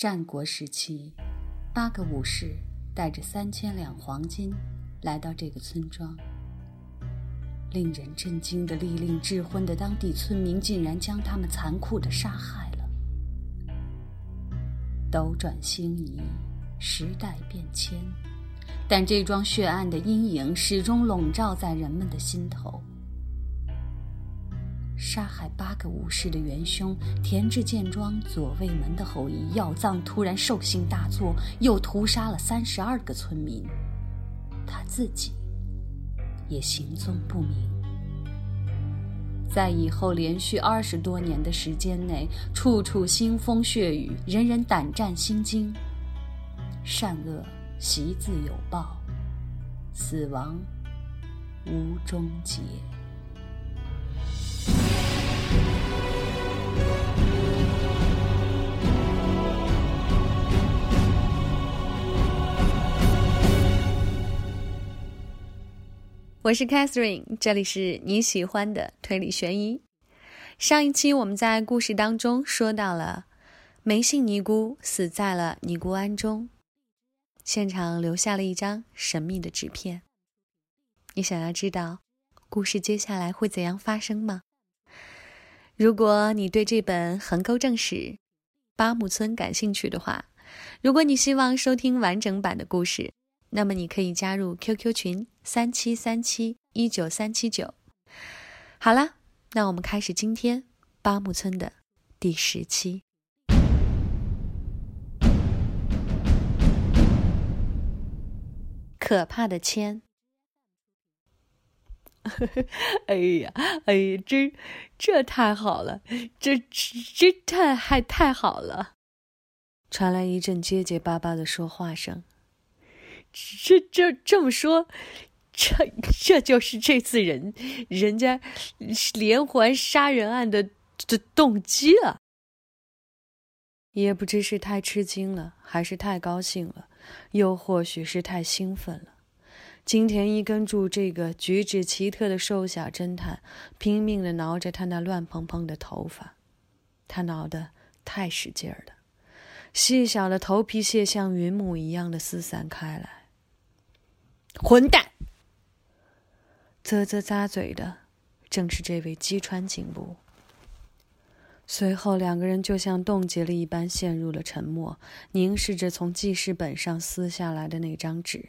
战国时期，八个武士带着三千两黄金来到这个村庄。令人震惊的利令智昏的当地村民竟然将他们残酷地杀害了。斗转星移，时代变迁，但这桩血案的阴影始终笼罩在人们的心头。杀害八个武士的元凶田志健庄左卫门的后裔药藏突然兽性大作，又屠杀了三十二个村民，他自己也行踪不明。在以后连续二十多年的时间内，处处腥风血雨，人人胆战心惊，善恶习自有报，死亡无终结。我是 Catherine，这里是你喜欢的推理悬疑。上一期我们在故事当中说到了梅姓尼姑死在了尼姑庵中，现场留下了一张神秘的纸片。你想要知道故事接下来会怎样发生吗？如果你对这本横沟正史八木村感兴趣的话，如果你希望收听完整版的故事。那么你可以加入 QQ 群三七三七一九三七九。好了，那我们开始今天八木村的第十期。可怕的签。哎呀，哎呀，这这太好了，这这太还太好了！传来一阵结结巴巴的说话声。这这这么说，这 这就是这次人人家连环杀人案的的动机了。也不知是太吃惊了，还是太高兴了，又或许是太兴奋了。金田一根柱这个举止奇特的瘦小侦探，拼命的挠着他那乱蓬蓬的头发，他挠得太使劲儿了，细小的头皮屑像云母一样的四散开来。混蛋！啧啧咂嘴的，正是这位击川警部。随后，两个人就像冻结了一般，陷入了沉默，凝视着从记事本上撕下来的那张纸。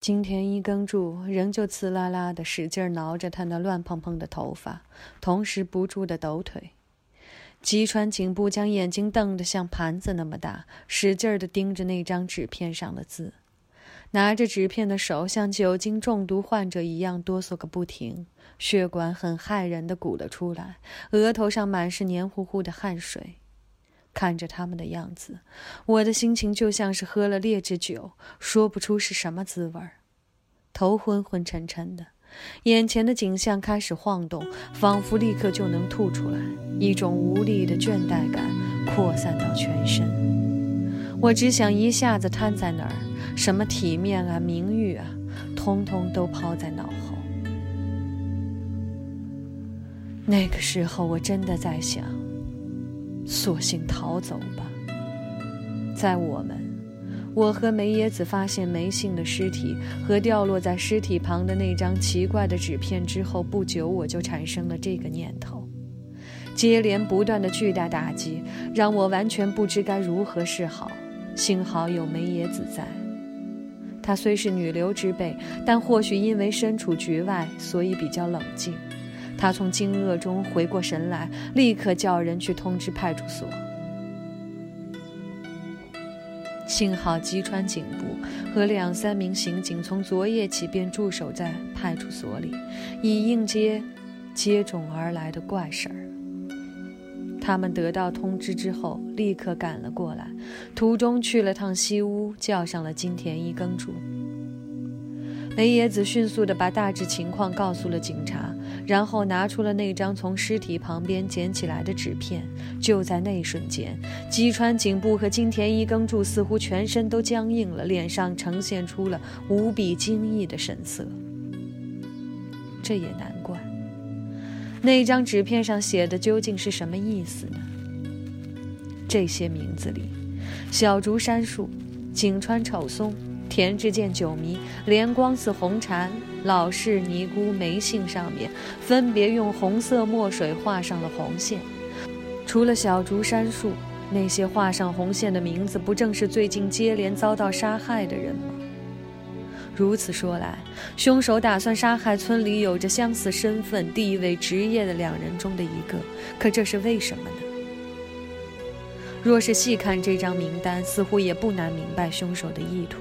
金田一耕助仍旧刺啦啦的使劲挠着他那乱蓬蓬的头发，同时不住的抖腿。击川警部将眼睛瞪得像盘子那么大，使劲的盯着那张纸片上的字。拿着纸片的手像酒精中毒患者一样哆嗦个不停，血管很骇人的鼓了出来，额头上满是黏糊糊的汗水。看着他们的样子，我的心情就像是喝了劣质酒，说不出是什么滋味儿，头昏昏沉沉的，眼前的景象开始晃动，仿佛立刻就能吐出来，一种无力的倦怠感扩散到全身。我只想一下子瘫在那儿，什么体面啊、名誉啊，通通都抛在脑后。那个时候，我真的在想，索性逃走吧。在我们，我和梅野子发现梅姓的尸体和掉落在尸体旁的那张奇怪的纸片之后不久，我就产生了这个念头。接连不断的巨大打击，让我完全不知该如何是好。幸好有梅野子在，她虽是女流之辈，但或许因为身处局外，所以比较冷静。她从惊愕中回过神来，立刻叫人去通知派出所。幸好吉川警部和两三名刑警从昨夜起便驻守在派出所里，以应接接踵而来的怪事儿。他们得到通知之后，立刻赶了过来，途中去了趟西屋，叫上了金田一耕助。梅野子迅速地把大致情况告诉了警察，然后拿出了那张从尸体旁边捡起来的纸片。就在那一瞬间，吉川警部和金田一耕助似乎全身都僵硬了，脸上呈现出了无比惊异的神色。这也难怪。那张纸片上写的究竟是什么意思呢？这些名字里，小竹山树、井川丑松、田志健九迷、莲光寺红禅、老式尼姑梅姓上面，分别用红色墨水画上了红线。除了小竹山树，那些画上红线的名字，不正是最近接连遭到杀害的人吗？如此说来，凶手打算杀害村里有着相似身份、地位、职业的两人中的一个。可这是为什么呢？若是细看这张名单，似乎也不难明白凶手的意图。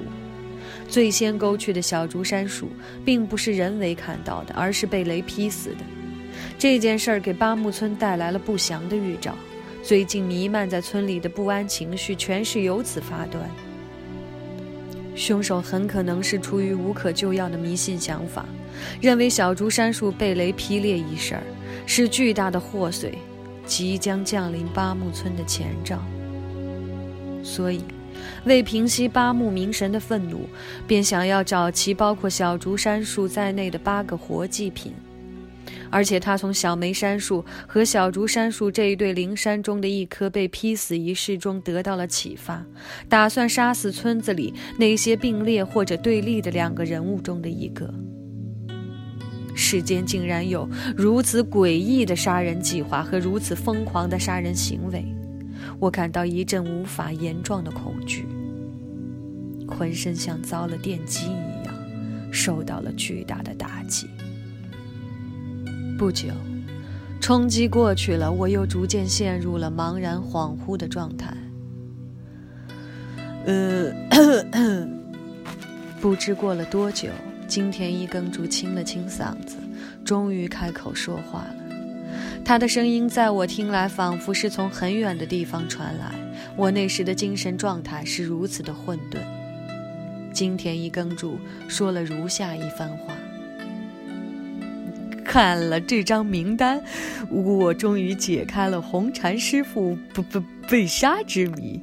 最先勾去的小竹山鼠，并不是人为砍到的，而是被雷劈死的。这件事儿给八木村带来了不祥的预兆。最近弥漫在村里的不安情绪，全是由此发端。凶手很可能是出于无可救药的迷信想法，认为小竹山树被雷劈裂一事是巨大的祸祟，即将降临八木村的前兆。所以，为平息八木冥神的愤怒，便想要找齐包括小竹山树在内的八个活祭品。而且他从小梅杉树和小竹杉树这一对灵山中的一棵被劈死一事中得到了启发，打算杀死村子里那些并列或者对立的两个人物中的一个。世间竟然有如此诡异的杀人计划和如此疯狂的杀人行为，我感到一阵无法言状的恐惧，浑身像遭了电击一样，受到了巨大的打击。不久，冲击过去了，我又逐渐陷入了茫然恍惚的状态。呃，不知过了多久，金田一耕助清了清嗓子，终于开口说话了。他的声音在我听来，仿佛是从很远的地方传来。我那时的精神状态是如此的混沌。金田一耕助说了如下一番话。看了这张名单，我终于解开了红禅师傅不不被杀之谜。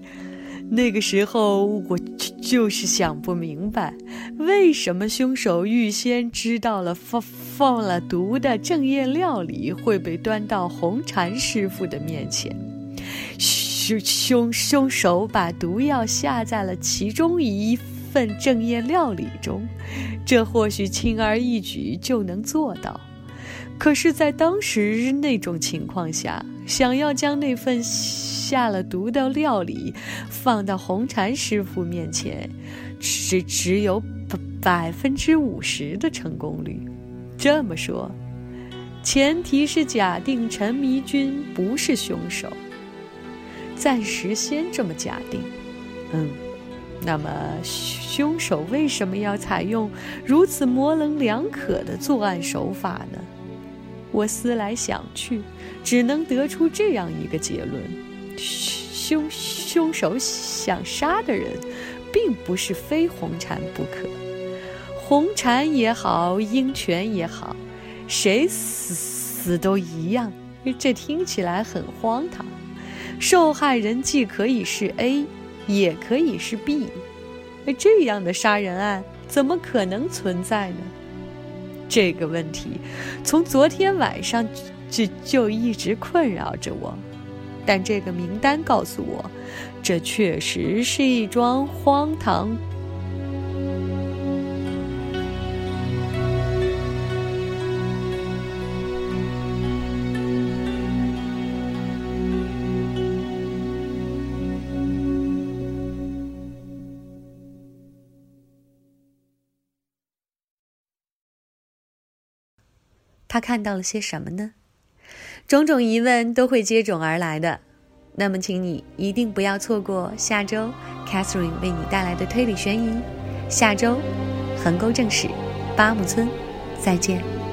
那个时候，我就是想不明白，为什么凶手预先知道了放放了毒的正宴料理会被端到红禅师傅的面前。凶凶凶手把毒药下在了其中一份正宴料理中，这或许轻而易举就能做到。可是，在当时那种情况下，想要将那份下了毒的料理放到红禅师傅面前，只只有百百分之五十的成功率。这么说，前提是假定陈迷君不是凶手。暂时先这么假定。嗯，那么凶手为什么要采用如此模棱两可的作案手法呢？我思来想去，只能得出这样一个结论：凶凶手想杀的人，并不是非红婵不可。红婵也好，鹰泉也好，谁死死都一样。这听起来很荒唐。受害人既可以是 A，也可以是 B。这样的杀人案怎么可能存在呢？这个问题，从昨天晚上就就一直困扰着我，但这个名单告诉我，这确实是一桩荒唐。他看到了些什么呢？种种疑问都会接踵而来的。那么，请你一定不要错过下周 Catherine 为你带来的推理悬疑。下周，横沟正史，八木村，再见。